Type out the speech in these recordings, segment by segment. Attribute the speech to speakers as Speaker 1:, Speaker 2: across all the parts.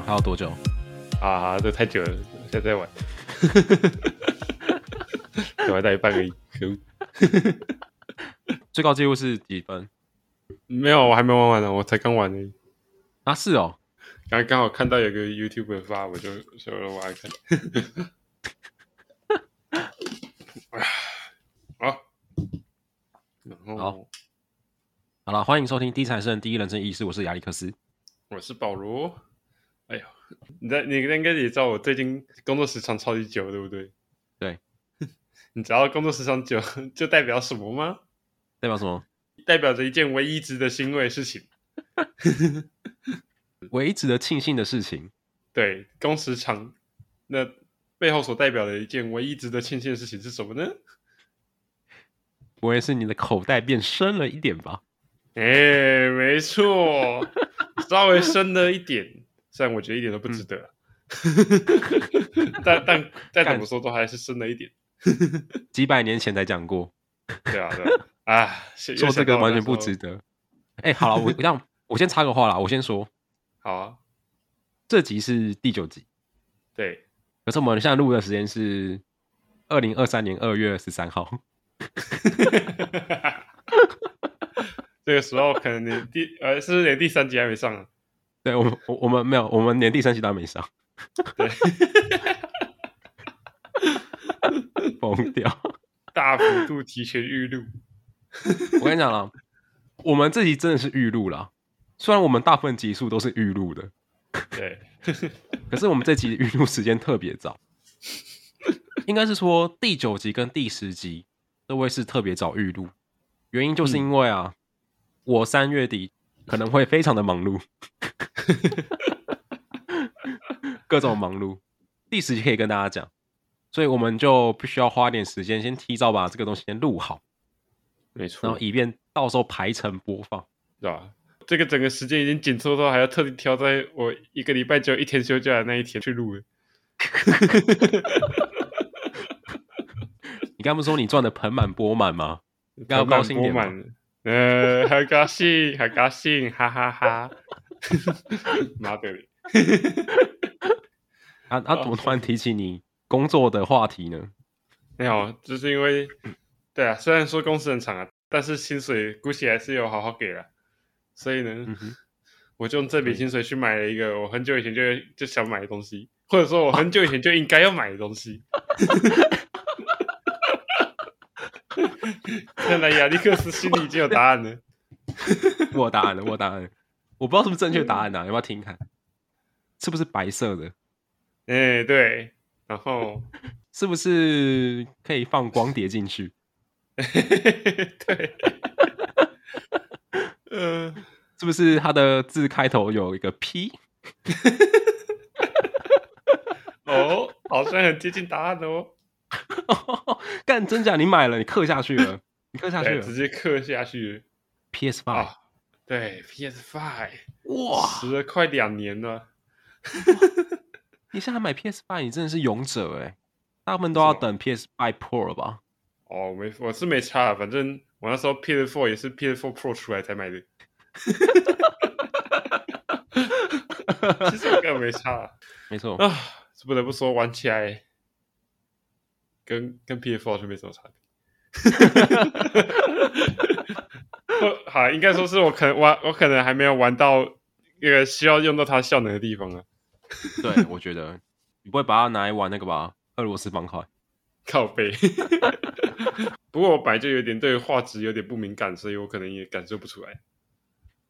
Speaker 1: 样？还要多久？
Speaker 2: 啊，这太久了，现在在玩。我还带一半而已，可恶。
Speaker 1: 最高记录是几分？
Speaker 2: 没有，我还没玩完呢，我才刚玩呢。
Speaker 1: 啊，是哦。
Speaker 2: 刚刚好看到有个 YouTuber 发，我就说了我爱看。好，然后
Speaker 1: 好，好了，欢迎收听《第一财神第一人称軼事》，我是亚历克斯，
Speaker 2: 我是保罗。你在你应该也知道我最近工作时长超级久，对不对？
Speaker 1: 对。
Speaker 2: 你知道工作时长久 就代表什么吗？
Speaker 1: 代表什么？
Speaker 2: 代表着一件唯一值得欣慰的事情。
Speaker 1: 唯一值得庆幸的事情。
Speaker 2: 对，工时长，那背后所代表的一件唯一值得庆幸的事情是什么呢？
Speaker 1: 不会是你的口袋变深了一点吧？
Speaker 2: 哎、欸，没错，稍微深了一点，虽然我觉得一点都不值得，嗯、但但再怎么说都还是深了一点。
Speaker 1: 几百年前才讲过，
Speaker 2: 对啊，对啊，啊，
Speaker 1: 说这个完全不值得。哎、欸，好了，我这样，我先插个话啦，我先说，
Speaker 2: 好啊，
Speaker 1: 这集是第九集，
Speaker 2: 对，
Speaker 1: 可是我们现在录的时间是二零二三年二月十三号，
Speaker 2: 这个时候可能你第呃，是不是连第三集还没上啊？
Speaker 1: 对，我们我我们没有，我们连第三期都还没上，对。疯掉！
Speaker 2: 大幅度提前预录。
Speaker 1: 我跟你讲了，我们这集真的是预录了。虽然我们大部分集数都是预录的，
Speaker 2: 对，
Speaker 1: 可是我们这集预录时间特别早。应该是说第九集跟第十集都会是特别早预录，原因就是因为啊，嗯、我三月底可能会非常的忙碌，各种忙碌。第十集可以跟大家讲。所以我们就必须要花点时间，先提早把这个东西先录好，
Speaker 2: 没错，
Speaker 1: 然后以便到时候排程播放，
Speaker 2: 对吧？这个整个时间已经紧凑到还要特地挑在我一个礼拜只有一天休假的那一天去录了。
Speaker 1: 你刚不是说你赚的盆满钵满吗？高高兴满，
Speaker 2: 呃，很高兴，很高兴，哈哈哈，哈！妈的！
Speaker 1: 他他怎么突然提起你？工作的话题呢？
Speaker 2: 没有，就是因为，对啊，虽然说工时很长啊，但是薪水估计还是有好好给了，所以呢，嗯、我就用这笔薪水去买了一个我很久以前就就想买的东西，或者说我很久以前就应该要买的东西。看来亚历克斯心里已经有答案了。
Speaker 1: 我有答案了，我有答案了，我不知道是不是正确答案啊？要不要听看？是不是白色的？
Speaker 2: 哎、欸，对。然后
Speaker 1: 是不是可以放光碟进去？
Speaker 2: 对，
Speaker 1: 嗯，是不是它的字开头有一个 P？
Speaker 2: 哦，好像很接近答案哦。
Speaker 1: 干真假？你买了，你刻下去了，你刻下去了，
Speaker 2: 直接刻下去。
Speaker 1: PS Five，、哦、
Speaker 2: 对，PS Five，
Speaker 1: 哇，
Speaker 2: 十了快两年了。
Speaker 1: 你现在买 PS Five，你真的是勇者哎！大部分都要等 PS Five Pro 了吧？
Speaker 2: 哦，没，我是没差，反正我那时候 PS Four 也是 PS Four Pro 出来才买的。其实我根本没差，
Speaker 1: 没错
Speaker 2: 啊，不得不说玩起来跟跟 PS Four 就没什么差别。好，应该说是我可能玩，我可能还没有玩到那个需要用到它效能的地方啊。
Speaker 1: 对，我觉得你不会把它拿来玩那个吧？俄罗斯方块，
Speaker 2: 靠背。不过我本来就有点对画质有点不敏感，所以我可能也感受不出来。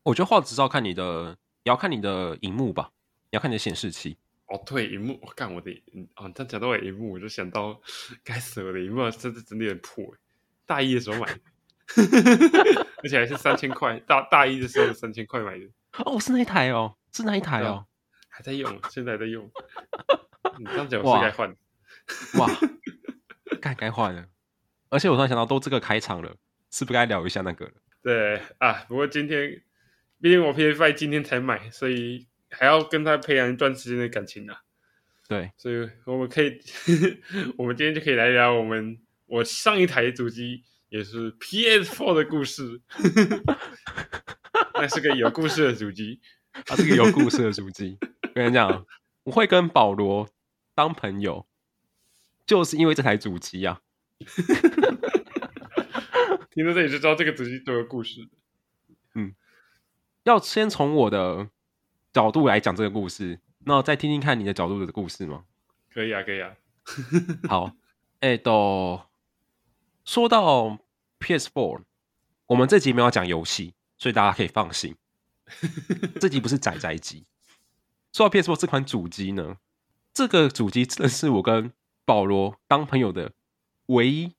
Speaker 1: 我觉得画质是要看你的，也要看你的荧幕吧，也要看你的显示器。
Speaker 2: 哦，对，荧幕，我看我的，哦，他讲到我荧幕，我就想到，该死，我的荧幕真的真的有点破。大一的时候买的，而且还是三千块。大大一的时候三千块买的。
Speaker 1: 哦，是那一台哦，是那一台哦。
Speaker 2: 还在用，现在还在用。你这样讲我是该换。
Speaker 1: 哇，该该换了。而且我突然想到，都这个开场了，是不是该聊一下那个了？
Speaker 2: 对啊，不过今天，毕竟我 P F I 今天才买，所以还要跟他培养一段时间的感情啊。
Speaker 1: 对，
Speaker 2: 所以我们可以，我们今天就可以来聊我们我上一台主机也是 PS4 的故事。那是个有故事的主机，
Speaker 1: 它是个有故事的主机。我跟你讲，我会跟保罗当朋友，就是因为这台主机啊。
Speaker 2: 听到这里就知道这个主机都有故事。
Speaker 1: 嗯，要先从我的角度来讲这个故事，那再听听看你的角度的故事吗？
Speaker 2: 可以啊，可以啊。
Speaker 1: 好，哎，都说到 PS4，我们这集没有讲游戏，所以大家可以放心。这集不是宅宅机。说到 PS4 这款主机呢，这个主机真的是我跟保罗当朋友的唯一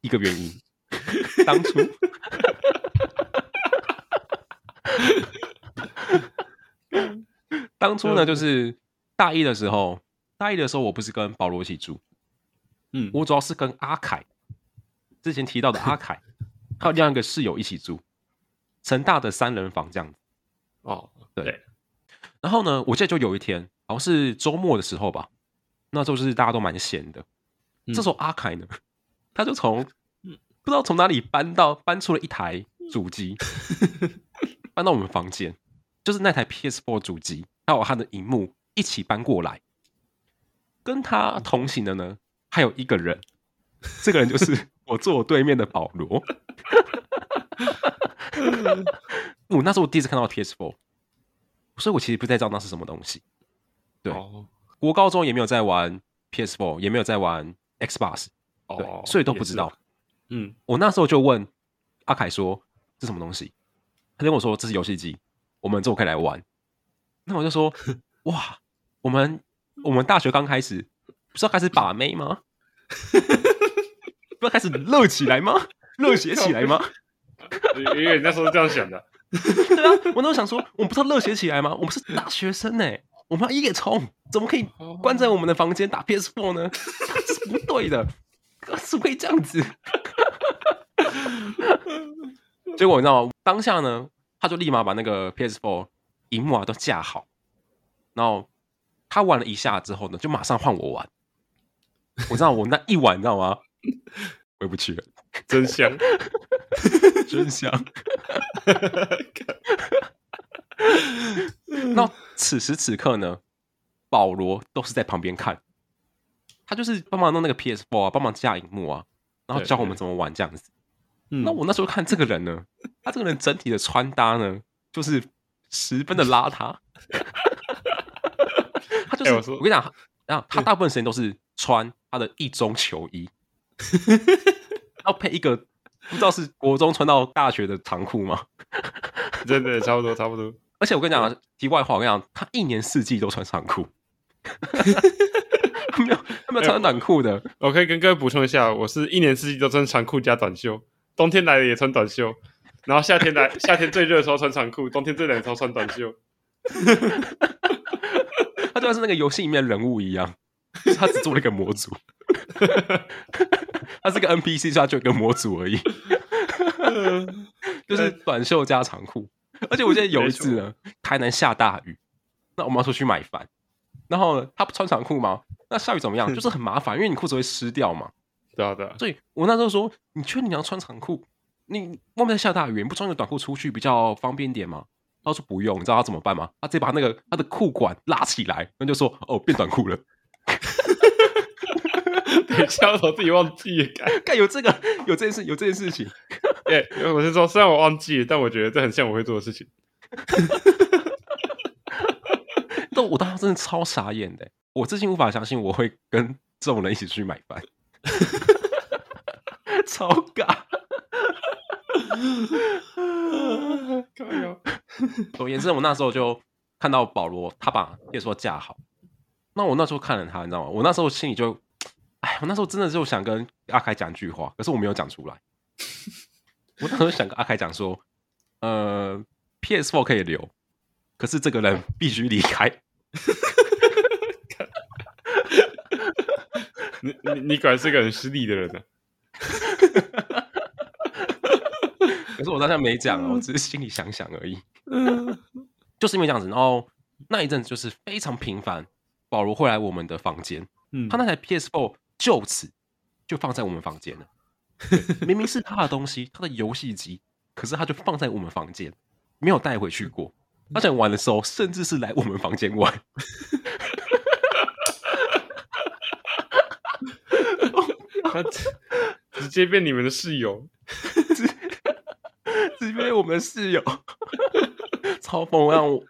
Speaker 1: 一个原因。当初，当初呢，就是大一的时候，大一的时候，我不是跟保罗一起住，嗯，我主要是跟阿凯，之前提到的阿凯，还有另外一个室友一起住，成大的三人房这样子。
Speaker 2: 哦，
Speaker 1: 对。对然后呢，我记得就有一天，好像是周末的时候吧，那时候就是大家都蛮闲的，嗯、这时候阿凯呢，他就从不知道从哪里搬到搬出了一台主机，搬到我们房间，就是那台 PS4 主机，还有他的荧幕一起搬过来，跟他同行的呢，还有一个人，这个人就是我坐我对面的保罗。我那时候我第一次看到 PS4。所以我其实不太知道那是什么东西。对，国高中也没有在玩 PS4，也没有在玩 Xbox，对，所以都不知道。嗯，我那时候就问阿凯说：“这是什么东西？”他跟我说：“这是游戏机，我们之后可以来玩。”那我就说：“哇，我们我们大学刚开始，不是要开始把妹吗？不要开始热起来吗？热血起来吗？”
Speaker 2: 因为那时候是这样想的。
Speaker 1: 对啊，我那时候想说，我们不是要热血起来吗？我们是大学生呢，我们要一个冲，怎么可以关在我们的房间打 PS4 呢？这是不对的，是不可以这样子。结果你知道吗？当下呢，他就立马把那个 PS4 荧幕啊都架好，然后他玩了一下之后呢，就马上换我玩。我知道我那一晚，你知道吗？回不去了
Speaker 2: 真香，
Speaker 1: 真香。那此时此刻呢，保罗都是在旁边看，他就是帮忙弄那个 PS4 啊，帮忙架荧幕啊，然后教我们怎么玩这样子。那我那时候看这个人呢，他这个人整体的穿搭呢，就是十分的邋遢。他就是，我跟你讲，然后他大部分时间都是穿他的一中球衣，然后配一个。不知道是国中穿到大学的长裤吗？
Speaker 2: 真的差不多，差不多。
Speaker 1: 而且我跟你讲，题外话，我跟你讲，他一年四季都穿长裤，他没有他没有穿短裤的。
Speaker 2: 我可以跟各位补充一下，我是一年四季都穿长裤加短袖，冬天来了也穿短袖，然后夏天来夏天最热的时候穿长裤，冬天最冷的时候穿短袖。
Speaker 1: 他就像是那个游戏里面人物一样，他只做了一个模组。他是个 NPC，所以他就一个模组而已，就是短袖加长裤。而且我记得有一次呢，台南下大雨，那我们要出去买饭，然后呢，他不穿长裤吗？那下雨怎么样？就是很麻烦，因为你裤子会湿掉嘛。
Speaker 2: 对啊，对啊。
Speaker 1: 所以我那时候说，你确定你要穿长裤？你外面在下大雨，你不穿个短裤出去比较方便点吗？他说不用，你知道他怎么办吗？他直接把那个他的裤管拉起来，那就说哦，变短裤了。
Speaker 2: 等一下，我自己忘记了，
Speaker 1: 干有这个有这件事有这件事情。
Speaker 2: 哎，我是说，虽然我忘记了，但我觉得这很像我会做的事情。
Speaker 1: 但我当时真的超傻眼的，我至今无法相信我会跟这种人一起去买饭，超尬。
Speaker 2: 加油！
Speaker 1: 总而言之，我那时候就看到保罗，他把电视架好。那我那时候看了他，你知道吗？我那时候心里就。哎，我那时候真的就想跟阿凯讲一句话，可是我没有讲出来。我那时候想跟阿凯讲说，呃，PS4 可以留，可是这个人必须离开。
Speaker 2: 你你你果然是个很失礼的人呢、啊。
Speaker 1: 可是我当时没讲，我只是心里想想而已。就是因为这样子，然后那一阵子就是非常频繁，保罗会来我们的房间。嗯，他那台 PS4。就此就放在我们房间了。明明是他的东西，他的游戏机，可是他就放在我们房间，没有带回去过。他想玩的时候，甚至是来我们房间玩。
Speaker 2: 他直接变你们的室友，
Speaker 1: 直接变我们的室友，超疯！让我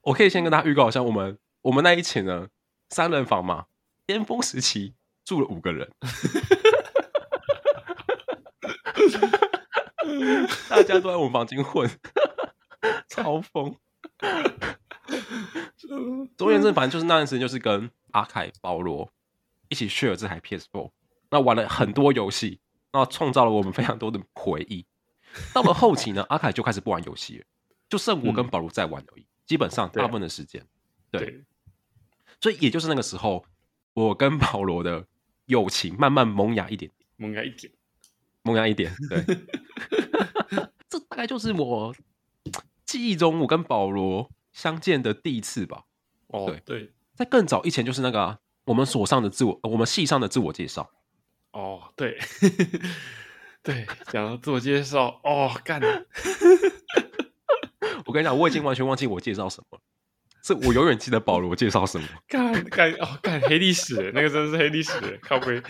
Speaker 1: 我可以先跟大家预告一下，我们我们那一期呢，三人房嘛，巅峰时期住了五个人，大家都在我们房间混，超疯！总而言之，反正就是那段时间，就是跟阿凯、保罗一起 share 这台 PS4。那玩了很多游戏，那创造了我们非常多的回忆。到了后期呢，阿凯就开始不玩游戏了，就剩我跟保罗在玩而已。嗯、基本上大部分的时间，对，对，所以也就是那个时候，我跟保罗的友情慢慢萌芽一点点，
Speaker 2: 萌芽一点，
Speaker 1: 萌芽一点。对，这大概就是我记忆中我跟保罗相见的第一次吧。
Speaker 2: 哦，对对，
Speaker 1: 在更早以前，就是那个、啊、我们所上的自我，我们系上的自我介绍。
Speaker 2: 哦，对，对，讲到自我介绍，哦，干！
Speaker 1: 我跟你讲，我已经完全忘记我介绍什么，是我永远记得保罗介绍什么。
Speaker 2: 干干哦，干黑历史，那个真的是黑历史，靠背。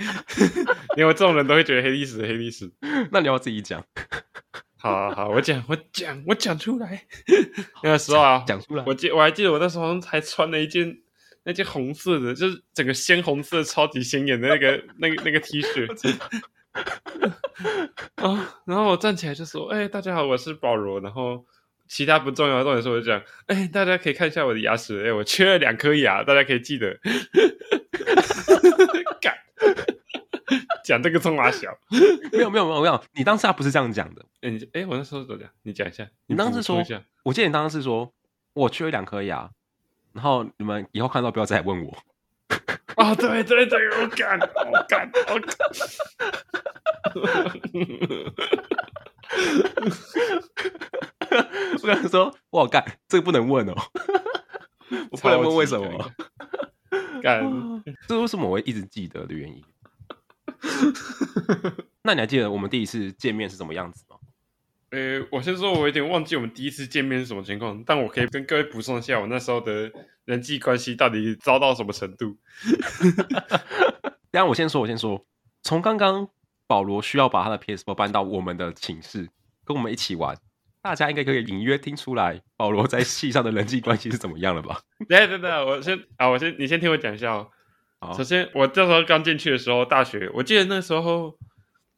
Speaker 2: 因为这种人都会觉得黑历史，黑历史。
Speaker 1: 那你要自己讲。
Speaker 2: 好啊，好，我讲，我讲，我讲出来。那个时候啊，
Speaker 1: 讲出来。
Speaker 2: 我记，我还记得我那时候还穿了一件。那件红色的，就是整个鲜红色、超级显眼的那个、那个、那个 T 恤。啊，然后我站起来就说：“哎、欸，大家好，我是保罗。”然后其他不重要的重点是，我就讲：“哎、欸，大家可以看一下我的牙齿，哎、欸，我缺了两颗牙，大家可以记得。”干，讲这个冲马小，
Speaker 1: 没有没有没有没有，你当时他不是这样讲的。
Speaker 2: 哎、欸，你哎、欸，我那时候怎么讲？你讲一下。
Speaker 1: 你当时说，
Speaker 2: 说
Speaker 1: 我记得你当时是说我缺了两颗牙。然后你们以后看到不要再来问我。
Speaker 2: 啊、哦，对对对，我干，我干，我干。
Speaker 1: 我跟他说，我干，这个不能问哦。我不能问为什么。干，这是为什么我会一直记得的原因。那你还记得我们第一次见面是什么样子吗？
Speaker 2: 呃，我先说，我有点忘记我们第一次见面是什么情况，但我可以跟各位补充一下，我那时候的人际关系到底糟到什么程度。
Speaker 1: 等下我先说，我先说，从刚刚保罗需要把他的 PS4 搬到我们的寝室，跟我们一起玩，大家应该可以隐约听出来，保罗在戏上的人际关系是怎么样了吧？
Speaker 2: 对对对，我先啊，我先你先听我讲一下哦。好首先，我那时候刚进去的时候，大学，我记得那时候。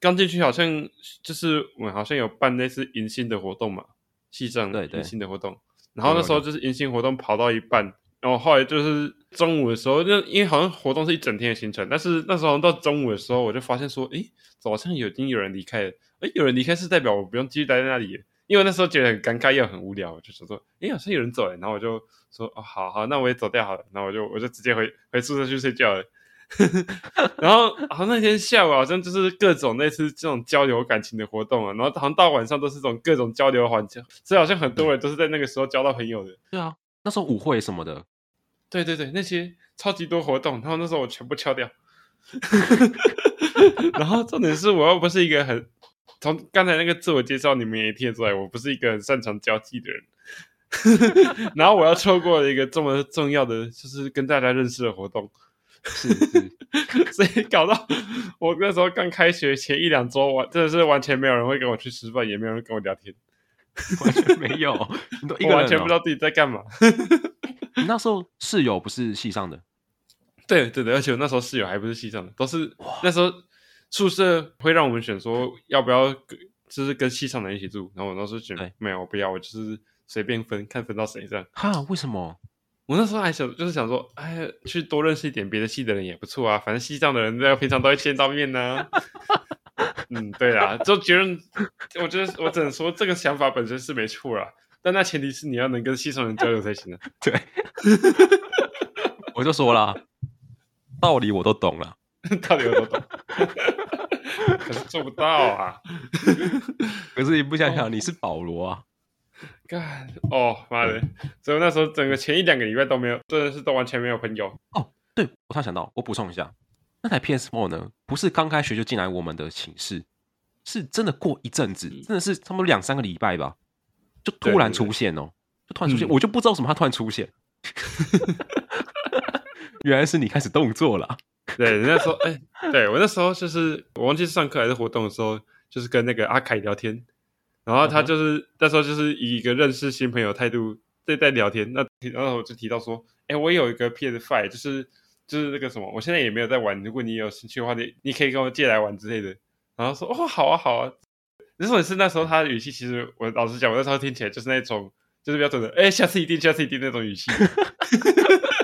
Speaker 2: 刚进去好像就是我们好像有办类似迎新的活动嘛，系上对迎新的活动。然后那时候就是迎新活动跑到一半，然后后来就是中午的时候，就因为好像活动是一整天的行程，但是那时候到中午的时候，我就发现说，诶，早上有已经有人离开了。诶，有人离开是代表我不用继续待在那里，因为那时候觉得很尴尬又很无聊，我就说说，诶，好像有人走了，然后我就说，哦，好好，那我也走掉好了，然后我就我就直接回回宿舍去睡觉了。然后好像那天下午好像就是各种类似这种交流感情的活动啊，然后好像到晚上都是这种各种交流环节，所以好像很多人都是在那个时候交到朋友的。
Speaker 1: 对啊，那时候舞会什么的，
Speaker 2: 对对对，那些超级多活动，然后那时候我全部敲掉。然后重点是我又不是一个很从刚才那个自我介绍你们也听得出来，我不是一个很擅长交际的人。然后我要错过了一个这么重要的，就是跟大家认识的活动。是是，所以搞到我那时候刚开学前一两周，完真的是完全没有人会跟我去吃饭，也没有人跟我聊天，
Speaker 1: 完全没有，你都一个人、哦、
Speaker 2: 我完全不知道自己在干嘛。
Speaker 1: 你那时候室友不是系上的？
Speaker 2: 对对对，而且我那时候室友还不是系上的，都是那时候宿舍会让我们选说要不要跟，就是跟系上的人一起住，然后我当时选对没有，我不要，我就是随便分，看分到谁这样。
Speaker 1: 哈？为什么？
Speaker 2: 我那时候还想，就是想说，哎，去多认识一点别的系的人也不错啊。反正系上的人在平常都会见到面呢、啊。嗯，对啊，就觉得，我觉得我只能说这个想法本身是没错啦，但那前提是你要能跟系上人交流才行啊。
Speaker 1: 对，我就说了，道理我都懂了，
Speaker 2: 道理我都懂，可是做不到啊。
Speaker 1: 可是你不想想，你是保罗啊。
Speaker 2: 干哦妈的！所以那时候整个前一两个礼拜都没有，真的是都完全没有朋友
Speaker 1: 哦。对，我突然想到，我补充一下，那台 PS4 呢，不是刚开学就进来我们的寝室，是真的过一阵子，真的是差不多两三个礼拜吧，就突然出现哦，就突然出现，嗯、我就不知道什么他突然出现。原来是你开始动作了。
Speaker 2: 对，人家说，哎、欸，对我那时候就是我忘记是上课还是活动的时候，就是跟那个阿凯聊天，然后他就是、嗯、那时候就是以一个认识新朋友态度在在聊天，那然后我就提到说，哎、欸，我有一个 PS Five，就是就是那个什么，我现在也没有在玩，如果你有兴趣的话，你你可以跟我借来玩之类的。然后说，哦，好啊，好啊。如果是那时候他的语气，其实我老实讲，我那时候听起来就是那种，就是比较准的，哎、欸，下次一定，下次一定那种语气。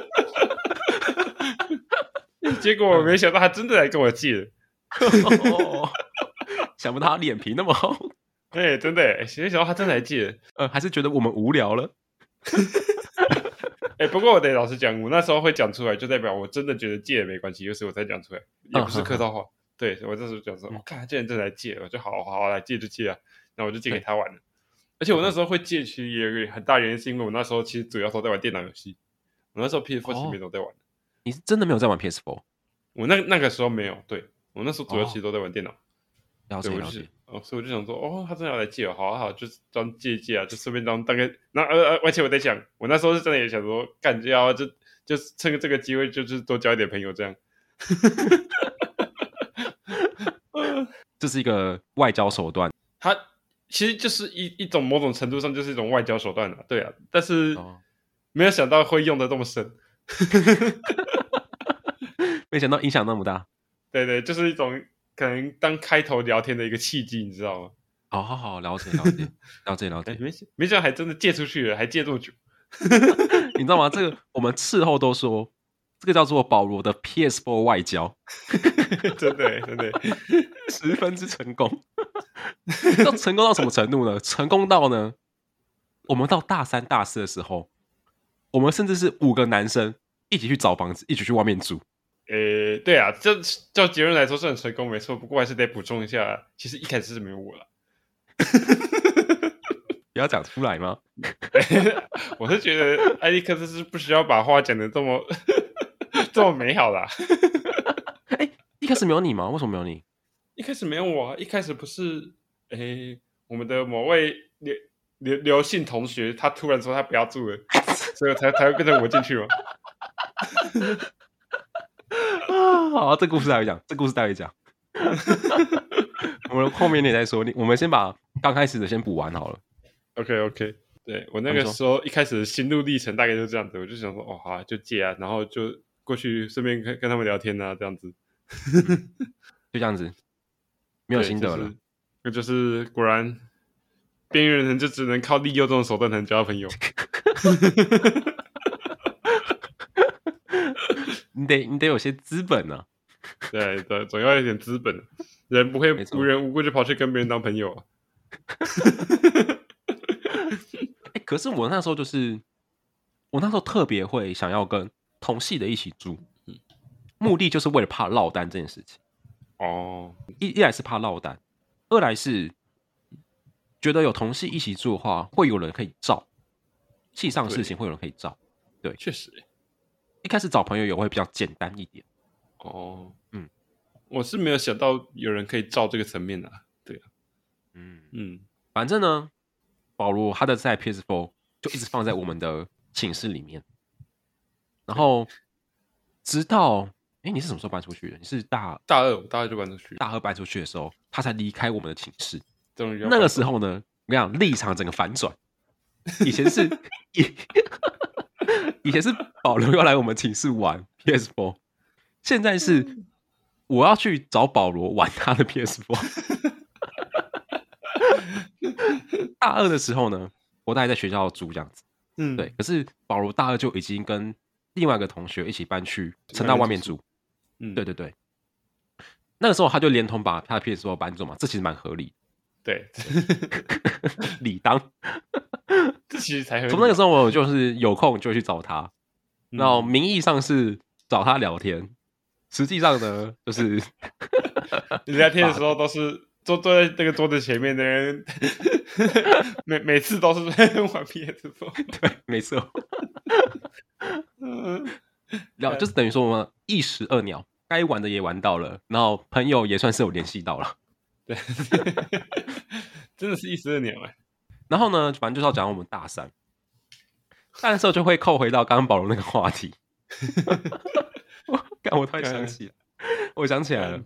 Speaker 2: 结果我没想到他真的来跟我借了，
Speaker 1: 想不到他脸皮那么厚。
Speaker 2: 哎、欸，真的，没想到他真的来借了。
Speaker 1: 呃，还是觉得我们无聊了。
Speaker 2: 哎、欸，不过我得老实讲，我那时候会讲出来，就代表我真的觉得借也没关系，有时我才讲出来，也不是客套话。嗯、对，我那时候讲说，我、看他既然真的来借，我就好好好来借就借啊，那我就借给他玩了。而且我那时候会借，其实也有个很大原因，是因为我那时候其实主要都在玩电脑游戏，我那时候 PS4 其实没都在玩。
Speaker 1: 你是真的没有在玩 PS4？
Speaker 2: 我那那个时候没有，对我那时候主要其实都在玩电脑。
Speaker 1: 了解了解。
Speaker 2: 哦，所以我就想说，哦，他真的要来借我，好好好，就是当借借啊，就顺便当大概。那呃呃，而且我在想，我那时候是真的也想说，干就要就就趁个这个机会，就是多交一点朋友这样。
Speaker 1: 这是一个外交手段。
Speaker 2: 他其实就是一一种某种程度上就是一种外交手段了，对啊。但是没有想到会用的这么深。
Speaker 1: 没想到影响那么大，
Speaker 2: 对对，就是一种可能当开头聊天的一个契机，你知道吗？
Speaker 1: 好好好，了解了解了解了解，
Speaker 2: 没没想到还真的借出去了，还借这么久，
Speaker 1: 你知道吗？这个我们事后都说，这个叫做保罗的 PS4 外交，
Speaker 2: 真的真的
Speaker 1: 十分之成功。要成功到什么程度呢？成功到呢，我们到大三大四的时候，我们甚至是五个男生一起去找房子，一起去外面住。
Speaker 2: 呃、欸，对啊，这照结论来说是很成功，没错。不过还是得补充一下，其实一开始是没有我了。
Speaker 1: 不要讲出来吗？
Speaker 2: 我是觉得艾利克斯是不需要把话讲的这么这么美好啦。
Speaker 1: 哎、欸，一开始没有你吗？为什么没有你？
Speaker 2: 一开始没有我，啊，一开始不是哎、欸，我们的某位刘刘刘姓同学，他突然说他不要住了，所以才才会变成我进去吗？
Speaker 1: 啊，好，这故事待会讲，这故事待会讲。我们后面你再说，你我们先把刚开始的先补完好了。
Speaker 2: Okay. 对我那个时候一开始的心路历程大概就是这样子，我就想说，哦，好啊，就借啊，然后就过去顺便跟跟他们聊天啊，这样子，
Speaker 1: 就这样子，没有心得了。
Speaker 2: 那就是果然，边缘人就只能靠利诱这种手段才能交到朋友。
Speaker 1: 你得你得有些资本呢、啊，
Speaker 2: 对对，总要有点资本，人不会无缘无故就跑去跟别人当朋友啊。
Speaker 1: 欸、可是我那时候就是，我那时候特别会想要跟同系的一起住，目的就是为了怕落单这件事情。
Speaker 2: 哦，
Speaker 1: 一一来是怕落单，二来是觉得有同系一起住的话，会有人可以照，系上的事情会有人可以照。对，
Speaker 2: 确实。
Speaker 1: 一开始找朋友也会比较简单一点。
Speaker 2: 哦，嗯，我是没有想到有人可以照这个层面的、啊，对啊，
Speaker 1: 嗯。嗯，反正呢，保罗他的在 PS4 就一直放在我们的寝室里面，然后直到哎、欸，你是什么时候搬出去的？你是大
Speaker 2: 大二，大二就搬出去，
Speaker 1: 大二搬出去的时候，他才离开我们的寝室。那个时候呢，我跟你讲，立场整个反转，以前是以。以前是保罗要来我们寝室玩 PS4，现在是我要去找保罗玩他的 PS4。大二的时候呢，我大概在学校住这样子，嗯，对。可是保罗大二就已经跟另外一个同学一起搬去城大外面住，嗯，对对对。那个时候他就连同把他的 PS4 搬走嘛，这其实蛮合理。
Speaker 2: 对，
Speaker 1: 理当。
Speaker 2: 这其实才
Speaker 1: 从那个时候，我就是有空就去找他，然后名义上是找他聊天，实际上呢，就是
Speaker 2: 聊天的时候 都是坐坐在那个桌子前面的人，每每次都是在玩 PS4，
Speaker 1: 对，没错。嗯，然后就是等于说我们一石二鸟，该玩的也玩到了，然后朋友也算是有联系到了，
Speaker 2: 对，真的是一石二鸟哎。
Speaker 1: 然后呢，反正就是要讲我们大三，但是就会扣回到刚刚保罗那个话题。我刚我突然想起来，我想起来了。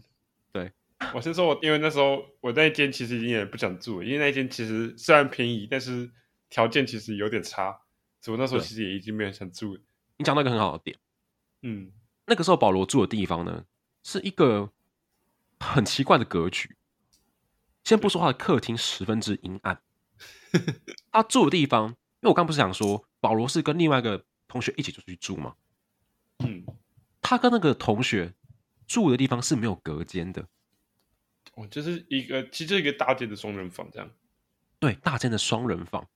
Speaker 1: 对，
Speaker 2: 我先说我，我因为那时候我那一间其实已经也不想住，因为那一间其实虽然便宜，但是条件其实有点差，所以我那时候其实也已经没有想住。
Speaker 1: 你讲到一个很好的点，
Speaker 2: 嗯，
Speaker 1: 那个时候保罗住的地方呢，是一个很奇怪的格局。先不说他的客厅十分之阴暗，他住的地方，因为我刚不是想说保罗是跟另外一个同学一起出去住嘛？
Speaker 2: 嗯，
Speaker 1: 他跟那个同学住的地方是没有隔间的，
Speaker 2: 哦，就是一个其实就是一个大间的双人房这样，
Speaker 1: 对，大间的双人房，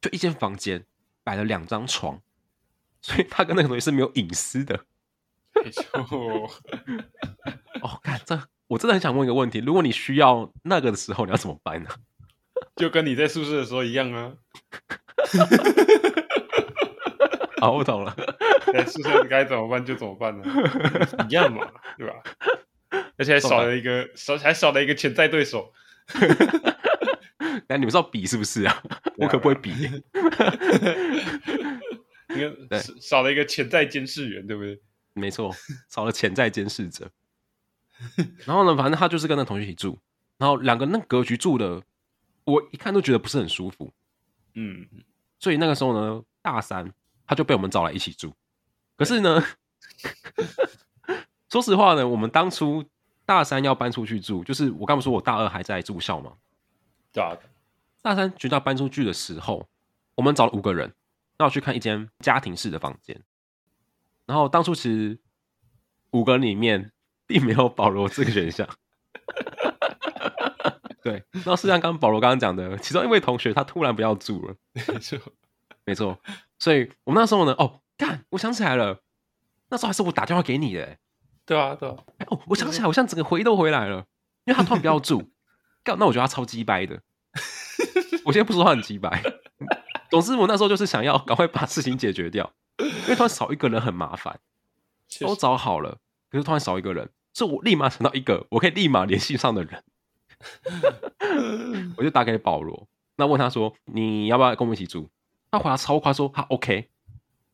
Speaker 1: 就一间房间摆了两张床，所以他跟那个同学是没有隐私的。
Speaker 2: 没错，
Speaker 1: 哦，看这。我真的很想问一个问题：如果你需要那个的时候，你要怎么办呢？
Speaker 2: 就跟你在宿舍的时候一样啊。
Speaker 1: 好，我懂了。
Speaker 2: 在 宿舍该怎么办就怎么办呢？一样嘛，对吧？而且还少了一个少，还少了一个潜在对手。
Speaker 1: 那你们是要比是不是啊？我可不会比。
Speaker 2: 你看，少了一个潜在监视员，对不对？
Speaker 1: 没错，少了潜在监视者。然后呢，反正他就是跟那同学一起住，然后两个那格局住的，我一看都觉得不是很舒服。
Speaker 2: 嗯，
Speaker 1: 所以那个时候呢，大三他就被我们找来一起住。可是呢，说实话呢，我们当初大三要搬出去住，就是我刚不说我大二还在住校吗？
Speaker 2: 对啊。
Speaker 1: 大三决定要搬出去的时候，我们找了五个人，那我去看一间家庭式的房间。然后当初其实五个人里面。并没有保罗这个选项，对。然后是像刚刚保罗刚刚讲的，其中一位同学他突然不要住了，
Speaker 2: 没错，
Speaker 1: 没错。所以我们那时候呢，哦，干，我想起来了，那时候还是我打电话给你的，
Speaker 2: 对啊，对啊。
Speaker 1: 哦，我想起来，我像整个回忆都回来了，因为他突然不要住，干，那我觉得他超鸡掰的。我先不说他很鸡掰，总之我那时候就是想要赶快把事情解决掉，因为突然少一个人很麻烦，都找好了。可是突然少一个人，所以我立马想到一个我可以立马联系上的人，我就打给保罗，那问他说，你要不要跟我们一起住？他回答超快说他 OK，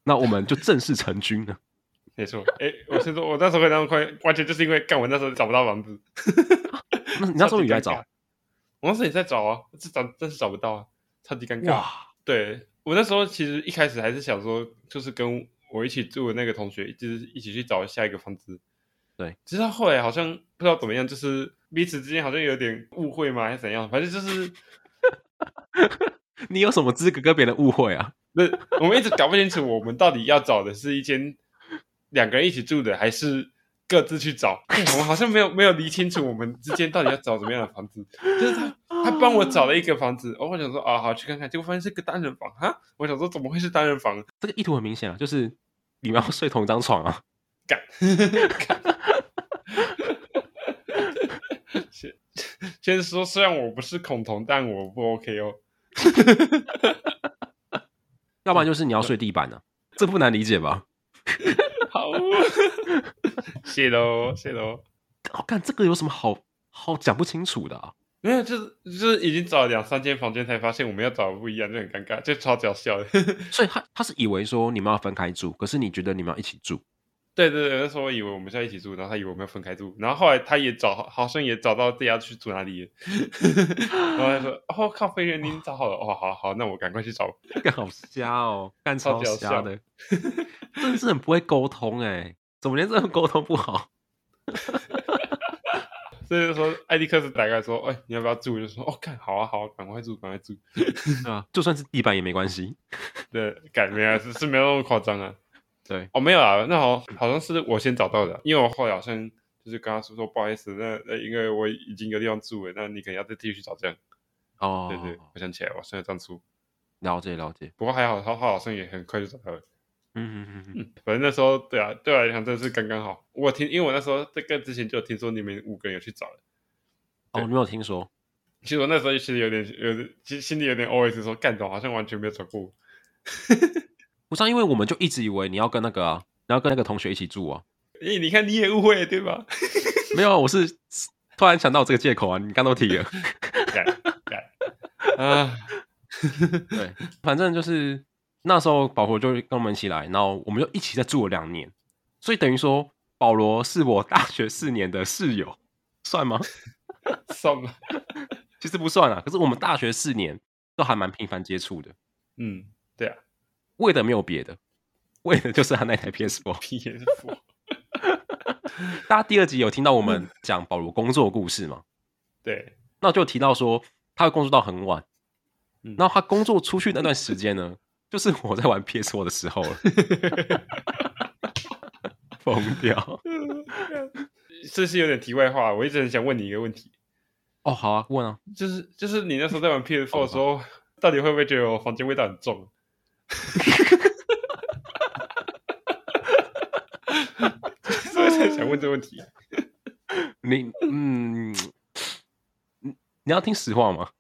Speaker 1: 那我们就正式成军了。
Speaker 2: 没错，哎、欸，我先说，我那时候会那么快，完全就是因为干我那时候找不到房子。
Speaker 1: 那你那时候也在找？
Speaker 2: 我那时候也在找啊，是找但是找不到啊，超级尴尬。
Speaker 1: 哇，
Speaker 2: 对我那时候其实一开始还是想说，就是跟。我一起住的那个同学，就是一起去找下一个房子。
Speaker 1: 对，
Speaker 2: 直到后来好像不知道怎么样，就是彼此之间好像有点误会嘛，还是怎样？反正就是，
Speaker 1: 你有什么资格跟别人误会啊？
Speaker 2: 那，我们一直搞不清楚，我们到底要找的是一间两个人一起住的，还是各自去找？我们好像没有没有理清楚，我们之间到底要找怎么样的房子。就是他他帮我找了一个房子，哦，我想说啊，好去看看，结果发现是个单人房哈。我想说怎么会是单人房？
Speaker 1: 这个意图很明显啊，就是。你们要睡同一张床啊？
Speaker 2: 干！先先说，虽然我不是恐同，但我不 OK 哦。
Speaker 1: 要不然就是你要睡地板呢、啊，这不难理解吧？
Speaker 2: 好，谢喽，谢喽。
Speaker 1: 我看这个有什么好好讲不清楚的啊？
Speaker 2: 没有，就是就是已经找了两三间房间，才发现我们要找的不一样，就很尴尬，就超搞笑的。
Speaker 1: 所以他他是以为说你们要分开住，可是你觉得你们要一起住。
Speaker 2: 对对对，那时候我以为我们是在一起住，然后他以为我们要分开住，然后后来他也找，好像也找到自己要去住哪里。然后他说：“哦，靠，飞人，你找好了。”哦，好好，那我赶快去找。
Speaker 1: 干好瞎哦，干超瞎的，真的是很不会沟通哎，怎么连这种沟通不好？
Speaker 2: 所以说，艾迪克斯大概说：“哎、欸，你要不要住？”就说：“哦，看好啊，好啊，赶快住，赶快住。”
Speaker 1: 啊，就算是地板也没关系。
Speaker 2: 对，改没啊，是是没有那么夸张啊。
Speaker 1: 对，
Speaker 2: 哦，没有啊，那好，好像是我先找到的，因为我后来好像就是跟他说说不好意思，那那因为我已经有地方住了，那你可能要再继续找这样。
Speaker 1: 哦，
Speaker 2: 对对，我想起来，我现在这样出。
Speaker 1: 了解了解，
Speaker 2: 不过还好，他他好像也很快就找到了。
Speaker 1: 嗯嗯嗯嗯，
Speaker 2: 反正那时候对啊，对我来讲真的是刚刚好。我听，因为我那时候在跟之前就听说你们五个人有去找了。
Speaker 1: 哦，你没有听说？
Speaker 2: 其实我那时候其实有点有点，其实心里有点 OS 说，干总好像完全没有找过。
Speaker 1: 不是，因为我们就一直以为你要跟那个啊，你要跟那个同学一起住啊。
Speaker 2: 诶、欸，你看你也误会了对吧？
Speaker 1: 没有，我是突然想到这个借口啊，你刚都提了。对，反正就是那时候保罗就跟我们一起来，然后我们就一起在住了两年，所以等于说保罗是我大学四年的室友，算吗？
Speaker 2: 算吗？
Speaker 1: 其实不算啊，可是我们大学四年都还蛮频繁接触的。
Speaker 2: 嗯，对啊，
Speaker 1: 为的没有别的，为的就是他那台 PS4。
Speaker 2: PS4。
Speaker 1: 大家第二集有听到我们讲保罗工作故事吗？
Speaker 2: 对，
Speaker 1: 那我就提到说他会工作到很晚，
Speaker 2: 嗯，
Speaker 1: 然后他工作出去那段时间呢，就是我在玩 PS4 的时候了，疯掉。
Speaker 2: 这是有点题外话，我一直很想问你一个问题。
Speaker 1: 哦，好啊，问啊，
Speaker 2: 就是就是你那时候在玩 PS4 的时候，到底会不会觉得我房间味道很重？所以才想问这个问题。
Speaker 1: 你嗯，你你要听实话吗？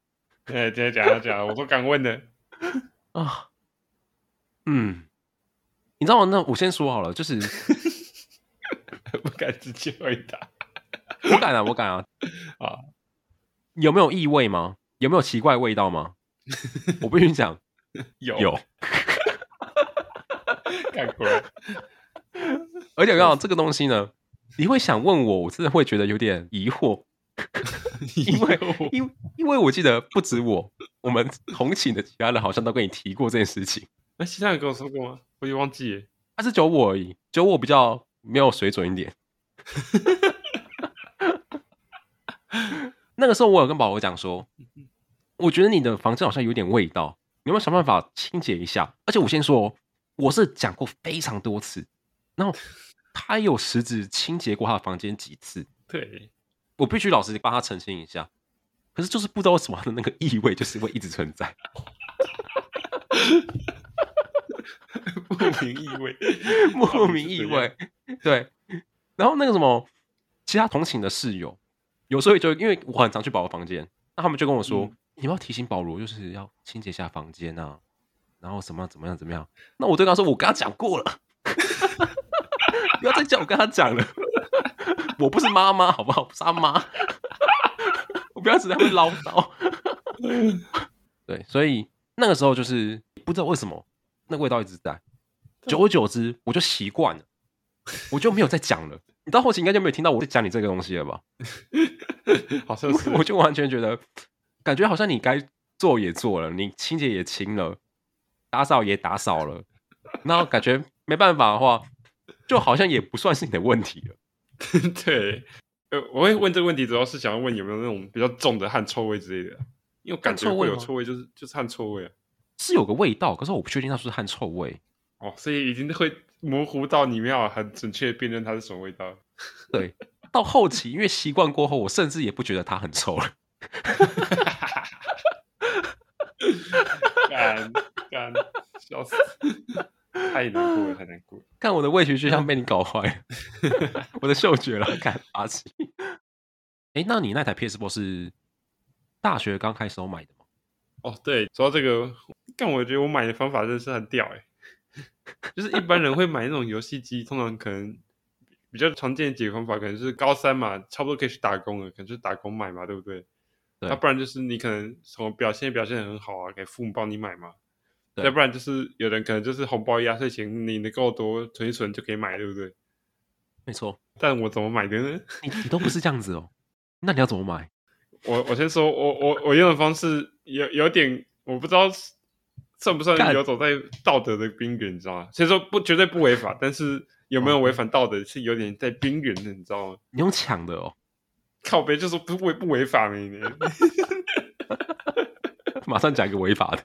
Speaker 2: 哎，今天讲讲，我都敢问的
Speaker 1: 啊。嗯，你知道吗？那我先说好了，就是
Speaker 2: 不敢直接回答。
Speaker 1: 我敢啊，我敢啊。啊，有没有异味吗？有没有奇怪味道吗？我必须讲，
Speaker 2: 有
Speaker 1: 有。
Speaker 2: 看过来。
Speaker 1: 而且我刚讲这个东西呢，你会想问我，我真的会觉得有点疑惑，因为因因为我记得不止我，我们同寝的其他人好像都跟你提过这件事情。
Speaker 2: 那其他人跟我说过吗？我也忘记了。
Speaker 1: 他是九五而已，九五比较没有水准一点。那个时候我有跟保罗讲说，我觉得你的房间好像有点味道，你有没有想办法清洁一下？而且我先说，我是讲过非常多次。然后他有实质清洁过他的房间几次？
Speaker 2: 对，
Speaker 1: 我必须老实帮他澄清一下。可是就是不知道为什么的那个异味就是会一直存在，
Speaker 2: 莫名异味，
Speaker 1: 莫名异味。对，然后那个什么，其他同寝的室友有时候就因为我很常去宝宝房间，那他们就跟我说：“嗯、你要提醒保罗，就是要清洁一下房间啊，然后什么怎么样怎么样。”那我对他说：“我跟他讲过了。”不要再叫我跟他讲了，我不是妈妈，好不好？不是他妈，我不要只在会唠叨。对，所以那个时候就是不知道为什么那个味道一直在，久而久之我就习惯了，我就没有再讲了。你到后期应该就没有听到我在讲你这个东西了吧？
Speaker 2: 好像是，
Speaker 1: 我就完全觉得，感觉好像你该做也做了，你清洁也清了，打扫也打扫了，然后感觉没办法的话。就好像也不算是你的问题了。
Speaker 2: 对，呃，我会问这个问题，主要是想要问有没有那种比较重的汗臭味之类的，因为我感觉会有臭味，就是就是汗臭味啊，
Speaker 1: 是有个味道，可是我不确定它是不是汗臭味。
Speaker 2: 哦，所以已经会模糊到你没有很准确的辨认它是什么味道。
Speaker 1: 对，到后期因为习惯过后，我甚至也不觉得它很臭了。
Speaker 2: 干干，笑死！太难过了，太难过了。
Speaker 1: 看我的味觉就像被你搞坏了，我的嗅觉了，看阿奇。哎，那你那台 PS4 是大学刚开始我买的吗？
Speaker 2: 哦，对，说到这个，但我觉得我买的方法真的是很屌哎。就是一般人会买那种游戏机，通常可能比较常见的几个方法，可能是高三嘛，差不多可以去打工了，可能就是打工买嘛，对不对？那对、啊、不然就是你可能什么表现表现很好啊，给父母帮你买嘛。要不然就是有人可能就是红包压岁钱，你的够多存一存就可以买，对不对？
Speaker 1: 没错。但
Speaker 2: 我怎么买的呢？
Speaker 1: 你你都不是这样子哦。那你要怎么买？
Speaker 2: 我我先说，我我我用的方式有有点，我不知道算不算游走在道德的边缘，你知道吗？所以说不绝对不违法，但是有没有违反道德是有点在边缘的，你知道吗？
Speaker 1: 你用抢的哦。
Speaker 2: 靠背就说不违不违法没？
Speaker 1: 马上讲一个违法的，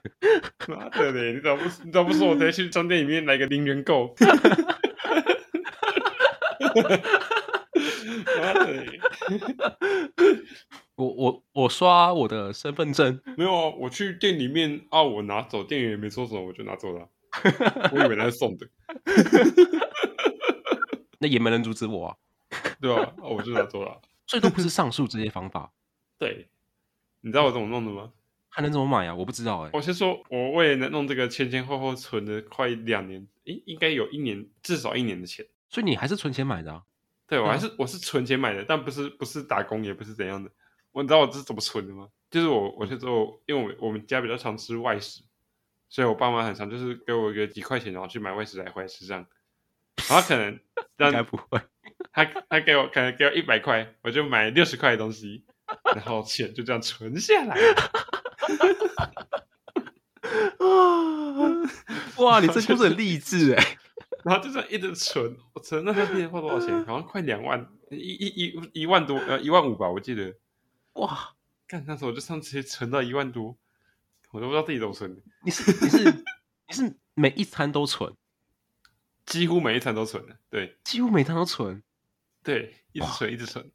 Speaker 2: 妈的嘞！你怎么不，你怎么不说我直接去商店里面来个零元购？妈的嘞！
Speaker 1: 我我我刷我的身份证，
Speaker 2: 没有啊，我去店里面啊，我拿走，店员也没说什么，我就拿走了。我以为他是送的，
Speaker 1: 那也没人阻止我啊，
Speaker 2: 对啊，我就拿走了。
Speaker 1: 所以都不是 上述这些方法。
Speaker 2: 对，你知道我怎么弄的吗？
Speaker 1: 还能怎么买呀、啊？我不知道哎、欸。
Speaker 2: 我先说，我为了弄这个前前后后存了快两年，诶，应该有一年，至少一年的钱。
Speaker 1: 所以你还是存钱买的啊？
Speaker 2: 对，我还是、嗯、我是存钱买的，但不是不是打工，也不是怎样的。我你知道我这是怎么存的吗？就是我我先说，因为我们我们家比较常吃外食，所以我爸妈很常就是给我一个几块钱，然后去买外食来回来吃这样。然后可能
Speaker 1: 应该不会，
Speaker 2: 他他给我可能给我一百块，我就买六十块的东西，然后钱就这样存下来了。
Speaker 1: 哇，你这就是很励志哎！
Speaker 2: 然后就这样一直存，我存那时候花多少钱？好像快两万，一一一一万多，呃，一万五吧，我记得。哇，干那时候我就上直接存到一万多，我都不知道自己怎么存的。
Speaker 1: 你是你是你是每一餐都存？
Speaker 2: 几乎每一餐都存了，对，
Speaker 1: 几乎每一餐都存，
Speaker 2: 对，一直存一直存。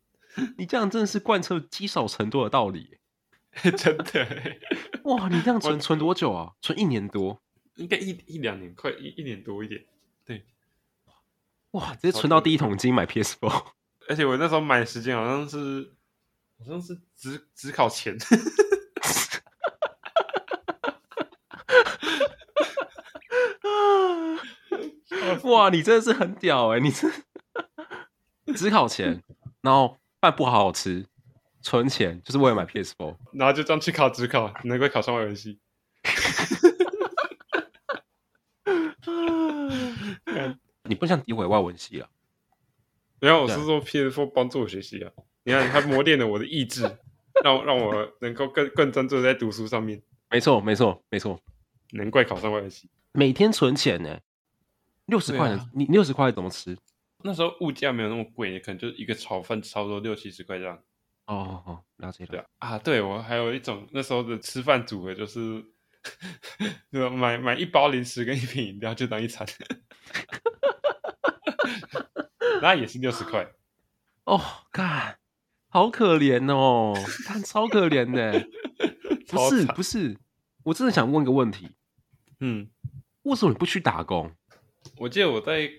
Speaker 1: 你这样真的是贯彻积少成多的道理，
Speaker 2: 真的。
Speaker 1: 哇，你这样存存多久啊？存一年多，
Speaker 2: 应该一一两年，快一一年多一点。对，
Speaker 1: 哇，直接存到第一桶金买 PS4，
Speaker 2: 而且我那时候买的时间好像是好像是只只考前。
Speaker 1: 哇，你真的是很屌哎！你是只考前，然后饭不好好吃，存钱就是为了买 PS4，
Speaker 2: 然后就这样去考只考，难怪考上外文系。
Speaker 1: 你不想诋毁外文系啊？
Speaker 2: 没有，我是说 PS4 帮助我学习啊！你看，它磨练了我的意志，让让我能够更更专注在读书上面。
Speaker 1: 没错，没错，没错，
Speaker 2: 难怪考上外文系。
Speaker 1: 每天存钱呢。六十块，啊、你六十块怎么吃？
Speaker 2: 那时候物价没有那么贵，可能就一个炒饭差不多六七十块这样。
Speaker 1: 哦哦哦，了解了。
Speaker 2: 对啊，啊，对我还有一种那时候的吃饭组合，就是 对吧？买买一包零食跟一瓶饮料就当一餐，那也是六十块。
Speaker 1: 哦，看，好可怜哦，看超可怜的。不是不是，我真的想问个问题。嗯，为什么你不去打工？
Speaker 2: 我记得我在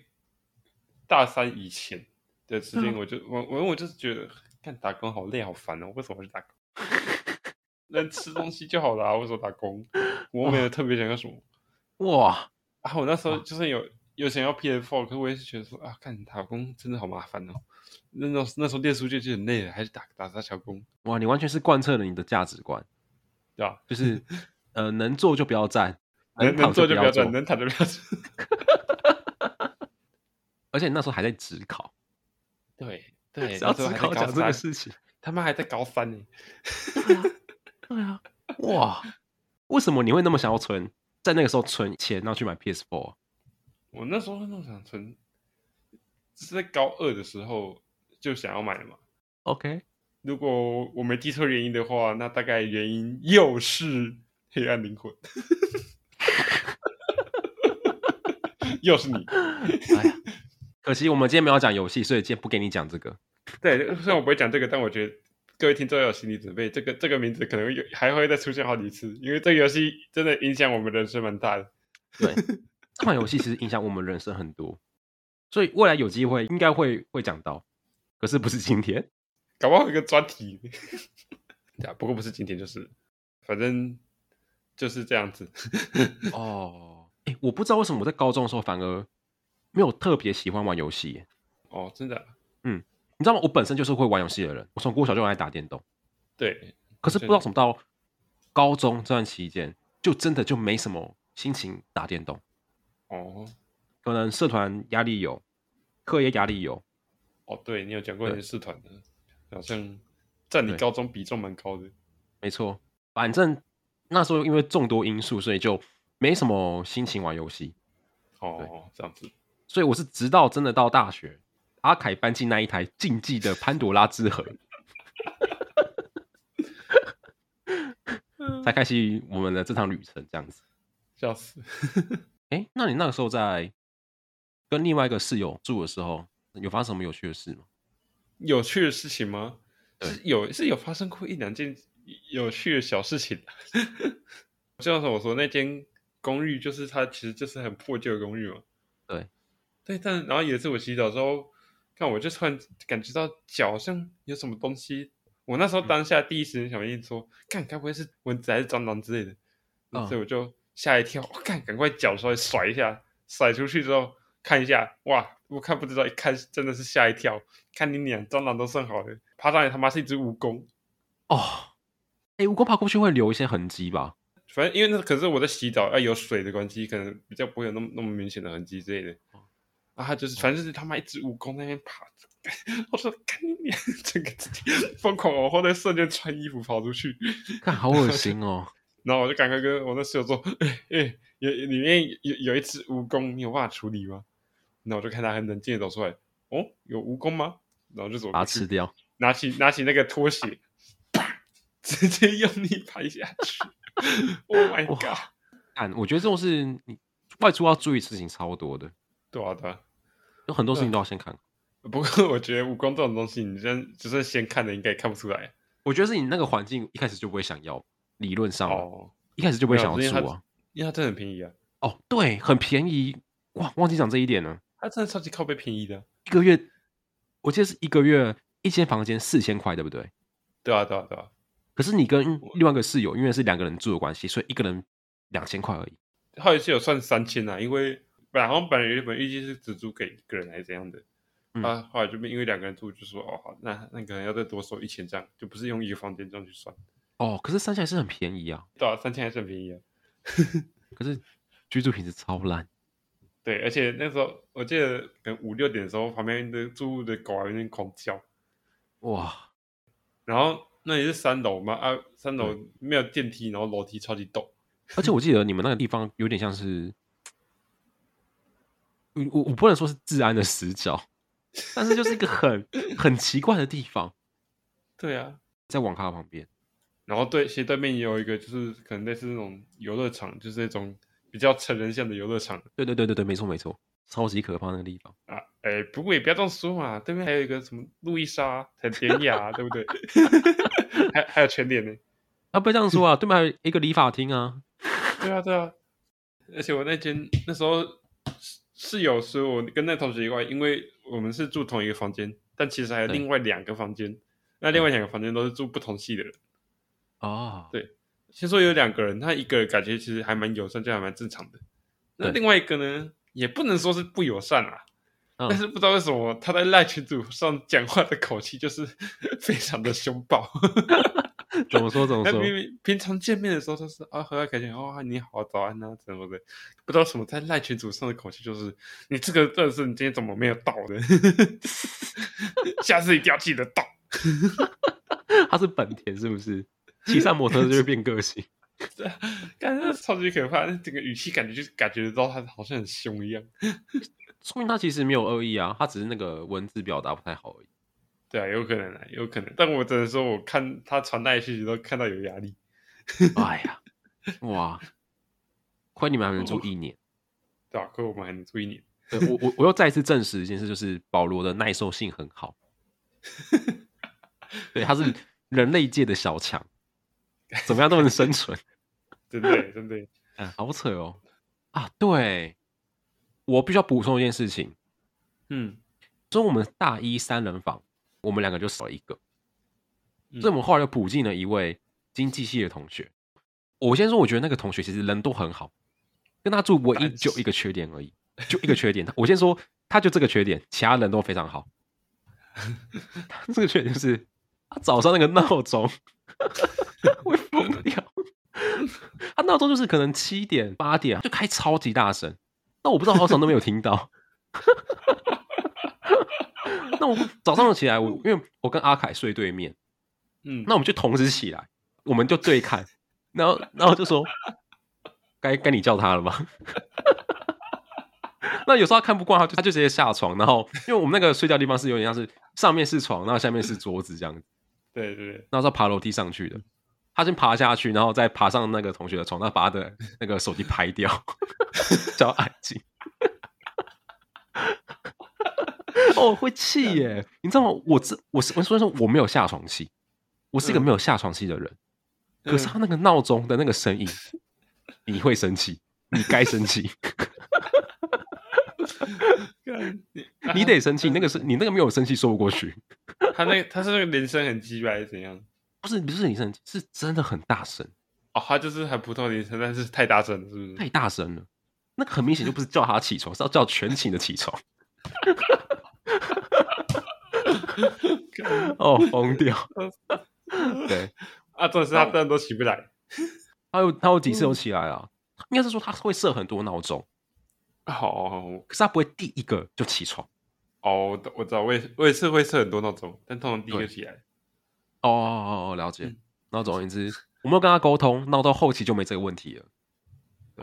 Speaker 2: 大三以前的时间，我就我我我就是觉得干打工好累好烦哦，为什么要去打工？能吃东西就好了啊，为什么打工？我没有特别想要什么。
Speaker 1: 哇
Speaker 2: 啊！我那时候就算有有想要 PS4，可是我也是觉得说啊，干打工真的好麻烦哦。那那那时候念书就就很累了，还是打打杂小工。
Speaker 1: 哇！你完全是贯彻了你的价值观，
Speaker 2: 对吧？
Speaker 1: 就是呃，能做就不要站，
Speaker 2: 能能做就不要站，能躺就不要坐。
Speaker 1: 而且那时候还在职考，
Speaker 2: 对 对，
Speaker 1: 只要职考讲这个事情，
Speaker 2: 他们还在高三呢。
Speaker 1: 对啊，哇！为什么你会那么想要存，在那个时候存钱，然后去买 PS4 啊？
Speaker 2: 我那时候那么想存，是在高二的时候就想要买的嘛。
Speaker 1: OK，
Speaker 2: 如果我没记错原因的话，那大概原因又是黑暗灵魂。又是你，哎呀，
Speaker 1: 可惜我们今天没有讲游戏，所以今天不给你讲这个。
Speaker 2: 对，虽然我不会讲这个，但我觉得各位听众要有心理准备，这个这个名字可能有还会再出现好几次，因为这个游戏真的影响我们人生蛮大的。
Speaker 1: 对，这款游戏其实影响我们人生很多，所以未来有机会应该会会讲到，可是不是今天，
Speaker 2: 搞不好有一个专题。对啊，不过不是今天，就是反正就是这样子。
Speaker 1: 哦。哎，我不知道为什么我在高中的时候反而没有特别喜欢玩游戏。
Speaker 2: 哦，真的？
Speaker 1: 嗯，你知道吗？我本身就是会玩游戏的人，我从国小就爱打电动。
Speaker 2: 对，
Speaker 1: 可是不知道怎么到高中这段期间，就真的就没什么心情打电动。
Speaker 2: 哦，
Speaker 1: 可能社团压力有，课业压力有。
Speaker 2: 哦，对，你有讲过你是社团的，好像占你高中比重蛮高的。
Speaker 1: 没错，反正那时候因为众多因素，所以就。没什么心情玩游戏，
Speaker 2: 哦，这样子，
Speaker 1: 所以我是直到真的到大学，阿凯搬进那一台竞技的潘多拉之盒，才开始我们的这趟旅程。这样子，
Speaker 2: 笑死！
Speaker 1: 哎、欸，那你那个时候在跟另外一个室友住的时候，有发生什么有趣的事吗？
Speaker 2: 有趣的事情
Speaker 1: 吗？
Speaker 2: 是有是有发生过一两件有趣的小事情。就像是我说那间。公寓就是它，其实就是很破旧的公寓嘛。对，但然后有一次我洗澡的时候，看我就突然感觉到脚好像有什么东西。我那时候当下第一时间想一说，看、嗯，该不会是蚊子还是蟑螂之类的？嗯、所以我就吓一跳，我看赶快脚稍微甩一下，甩出去之后看一下，哇！我看不知道，一看真的是吓一跳，看你脸，蟑螂都算好的，爬上来他妈是一只蜈蚣。
Speaker 1: 哦，哎，蜈蚣爬过去会留一些痕迹吧？
Speaker 2: 反正因为那可是我在洗澡，要有水的关系，可能比较不会有那么那么明显的痕迹之类的。啊，他就是，反正就是他妈一只蜈蚣在那边爬。我说，看你脸，整个自己疯狂哦，后来瞬间穿衣服跑出去，
Speaker 1: 看好恶心哦。
Speaker 2: 然后我就赶快跟我那室友说，哎、欸、哎、欸，有里面有有一只蜈蚣，你有办法处理吗？然后我就看他很冷静的走出来，哦，有蜈蚣吗？然后就走，
Speaker 1: 把它吃掉，
Speaker 2: 拿起拿起那个拖鞋，啪，直接用力拍下去。Oh my god！
Speaker 1: 看，我觉得这种事你外出要注意事情超多的。
Speaker 2: 对啊，对啊，
Speaker 1: 有很多事情都要先看。
Speaker 2: 不过我觉得武功这种东西，你先就是先看的，应该看不出来。
Speaker 1: 我觉得是你那个环境一开始就不会想要，理论上哦，一开始就不会想要住啊，
Speaker 2: 因为它真的很便宜啊。
Speaker 1: 哦，对，很便宜哇！忘记讲这一点了，
Speaker 2: 它真的超级靠背便宜的，
Speaker 1: 一个月我记得是一个月一间房间四千块，对不对？
Speaker 2: 对啊，对啊，对啊。
Speaker 1: 可是你跟另外一个室友，因为是两个人住的关系，所以一个人两千块而已。
Speaker 2: 后来是有算三千啊，因为本来好像本来原本预计是只租给一个人还是怎样的，嗯、啊，后来就因为两个人住，就说哦好，那那可能要再多收一千这样，就不是用一个房间这样去算。
Speaker 1: 哦，可是三千还是很便宜啊。
Speaker 2: 对啊，三千还是很便宜啊。
Speaker 1: 可是居住品质超烂。
Speaker 2: 对，而且那时候我记得可能五六点的时候，旁边的住户的狗还有点狂叫。哇，然后。那也是三楼嘛？啊，三楼没有电梯，然后楼梯超级陡。
Speaker 1: 而且我记得你们那个地方有点像是，我我我不能说是治安的死角，但是就是一个很很奇怪的地方。
Speaker 2: 对啊，
Speaker 1: 在网咖旁边，
Speaker 2: 然后对斜对面也有一个，就是可能类似那种游乐场，就是那种比较成人向的游乐场。
Speaker 1: 对对对对对，没错没错。超级可怕那个地方
Speaker 2: 啊！哎、欸，不过也不要这么说嘛，对面还有一个什么路易莎，很典雅，对不对？还还有全脸呢，
Speaker 1: 啊，不要这样说啊，对面还有一个理发厅啊。
Speaker 2: 对啊，对啊，而且我那间那时候室友是我跟那同学以外，因为我们是住同一个房间，但其实还有另外两个房间，那另外两个房间都是住不同系的人。
Speaker 1: 哦，
Speaker 2: 对，先说有两个人，他一个人感觉其实还蛮友善，就还蛮正常的。那另外一个呢？也不能说是不友善啊，嗯、但是不知道为什么他在赖群组上讲话的口气就是 非常的凶暴。
Speaker 1: 怎么说？怎么说？
Speaker 2: 平平常见面的时候都是啊，和蔼可亲，哦，你好，早安啊，怎么的？不知道什么在赖群主上的口气就是，你这个真的是你今天怎么没有到的？下次一定要记得到。
Speaker 1: 他是本田是不是？骑上摩托车就会变个性。
Speaker 2: 对，感觉超级可怕，整个语气感觉就是感觉到他好像很凶一样。
Speaker 1: 说明他其实没有恶意啊，他只是那个文字表达不太好而已。
Speaker 2: 对啊，有可能啊，有可能。但我只能说，我看他传达的信息都看到有压力。
Speaker 1: 哎呀，哇，亏你们还能住一年。
Speaker 2: 对啊，亏我们还能住一年。
Speaker 1: 对，我我我又再一次证实一件事，就是保罗的耐受性很好。对，他是人类界的小强。怎么样都能生存，
Speaker 2: 真的真的，
Speaker 1: 嗯，好扯哦啊！对，我必须要补充一件事情，
Speaker 2: 嗯，
Speaker 1: 所以我们大一三人房，我们两个就少了一个，
Speaker 2: 嗯、
Speaker 1: 所以我们后来又补进了一位经济系的同学。我先说，我觉得那个同学其实人都很好，跟他住唯一就一个缺点而已，就一个缺点。我先说，他就这个缺点，其他人都非常好。他这个缺点就是，他早上那个闹钟。会疯掉！他闹钟就是可能七点八点就开超级大声，那我不知道好长都没有听到。那我早上起来，我因为我跟阿凯睡对面，
Speaker 2: 嗯，
Speaker 1: 那我们就同时起来，我们就对看，然后然后就说该该你叫他了吧？那有时候他看不惯，他就他就直接下床，然后因为我们那个睡觉的地方是有点像是上面是床，然后下面是桌子这样子。
Speaker 2: 对对对，
Speaker 1: 然后是爬楼梯上去的，他先爬下去，然后再爬上那个同学的床，他把他的那个手机拍掉，叫他安静。哦，会 气耶！你知道吗？我这我是我说说我没有下床气，我是一个没有下床气的人。嗯、可是他那个闹钟的那个声音，嗯、你会生气，你该生气。你得生气，那个是你那个没有生气说不过去。
Speaker 2: 他那他是那个铃声很鸡还是怎样？
Speaker 1: 不是不是铃声，是真的很大声
Speaker 2: 哦。他就是很普通的铃声，但是太大声了，是不是？
Speaker 1: 太大声了，那个很明显就不是叫他起床，是要叫全寝的起床。哦，疯掉！对，
Speaker 2: 啊，这是他真的都起不来。
Speaker 1: 他有他有几次有起来啊？嗯、应该是说他会设很多闹钟，
Speaker 2: 哦，
Speaker 1: 可是他不会第一个就起床。
Speaker 2: 哦，我知道，我也我也是会设很多闹钟，但通常第一个起来。
Speaker 1: 哦哦哦，了解。嗯、然后总而言之，我没有跟他沟通，闹到后期就没这个问题了。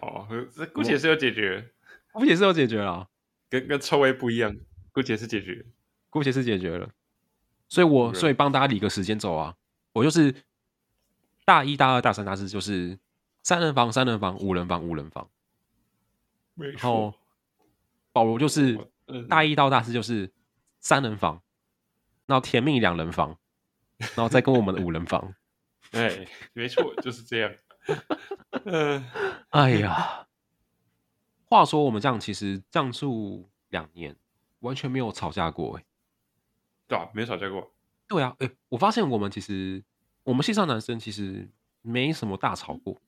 Speaker 2: 哦，这姑且是有解决，
Speaker 1: 姑且是有解决了，
Speaker 2: 跟跟臭味不一样，姑且是解决，
Speaker 1: 姑且是解决了。所以我，所以帮大家理个时间轴啊，我就是大一、大二、大三、大四，就是三人房、三人房、五人房、五人房。然后保罗就是。大一到大四就是三人房，然后甜蜜两人房，然后再跟我们的五人房。
Speaker 2: 哎，没错，就是这样。嗯，
Speaker 1: 哎呀，话说我们这样其实这样住两年，完全没有吵架过哎。
Speaker 2: 对啊，没吵架过。
Speaker 1: 对啊，哎，我发现我们其实我们线上男生其实没什么大吵过，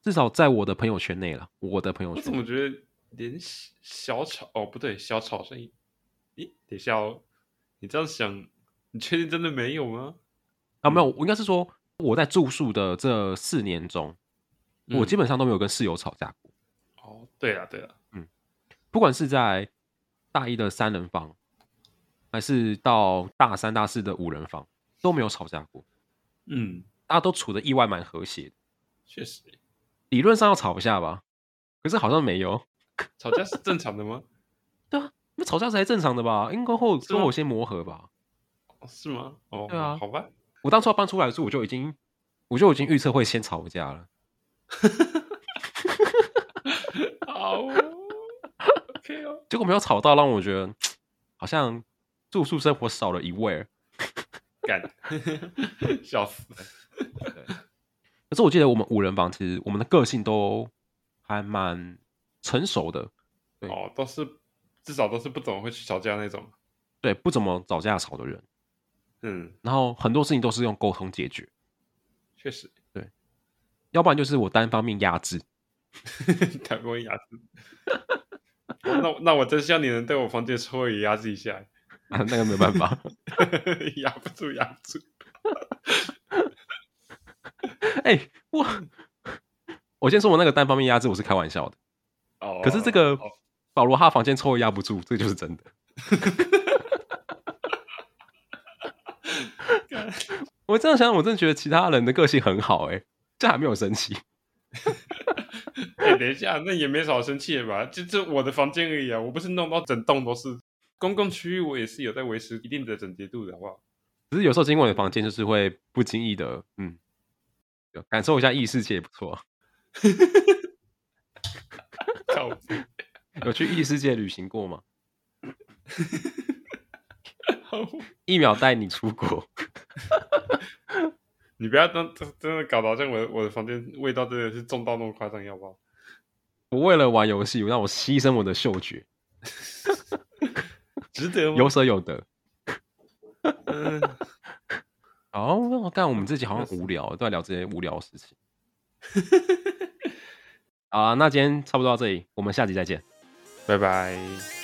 Speaker 1: 至少在我的朋友圈内了。我的朋友圈，我
Speaker 2: 怎么觉得？连小吵哦，不对，小吵声音。咦，等一下哦，你这样想，你确定真的没有吗？
Speaker 1: 啊，没有，我应该是说我在住宿的这四年中，嗯、我基本上都没有跟室友吵架过。
Speaker 2: 哦，对了，对了，
Speaker 1: 嗯，不管是在大一的三人房，还是到大三、大四的五人房，都没有吵架过。
Speaker 2: 嗯，
Speaker 1: 大家都处的意外蛮和谐的。
Speaker 2: 确实，
Speaker 1: 理论上要吵一下吧，可是好像没有。
Speaker 2: 吵架是正常的吗？
Speaker 1: 对啊，那吵架才正常的吧？应该会之后先磨合吧？
Speaker 2: 是吗？哦，
Speaker 1: 对啊，
Speaker 2: 好吧。
Speaker 1: 我当初要搬出来的时候，我就已经，我就已经预测会先吵架了。
Speaker 2: 好，OK 哦。
Speaker 1: 结果没有吵到，让我觉得好像住宿生活少了一味儿。
Speaker 2: 干，笑死。了。
Speaker 1: 可是我记得我们五人房，其实我们的个性都还蛮。成熟的，对。
Speaker 2: 哦，都是至少都是不怎么会去吵架那种，
Speaker 1: 对，不怎么吵架吵的人，
Speaker 2: 嗯，
Speaker 1: 然后很多事情都是用沟通解决，
Speaker 2: 确实，
Speaker 1: 对，要不然就是我单方面压制，
Speaker 2: 单方面压制，那那我真希望你能对我房间稍微压制一下，
Speaker 1: 啊，那个没办法，
Speaker 2: 压不住，压不住，
Speaker 1: 哎、欸，我我先说，我那个单方面压制，我是开玩笑的。哦可是这个保罗他房间臭压不住，这就是真的。我这样想，我真的觉得其他人的个性很好哎，这还没有生气。
Speaker 2: 哎，等一下，那也没少生气吧？就这我的房间而已啊，我不是弄到整栋都是公共区域，我也是有在维持一定的整洁度的，好不好？
Speaker 1: 只是有时候经过我的房间，就是会不经意的，嗯，感受一下异世界也不错。有去异世界旅行过吗？一秒带你出国，
Speaker 2: 你不要当真的搞到像我的我的房间味道真的是重到那么夸张，要不好？
Speaker 1: 我为了玩游戏，让我牺牲我的嗅觉，
Speaker 2: 值得吗？
Speaker 1: 有舍有得。好，我干，我们这集好像无聊，都在聊这些无聊的事情。好啊，那今天差不多到这里，我们下集再见，
Speaker 2: 拜拜。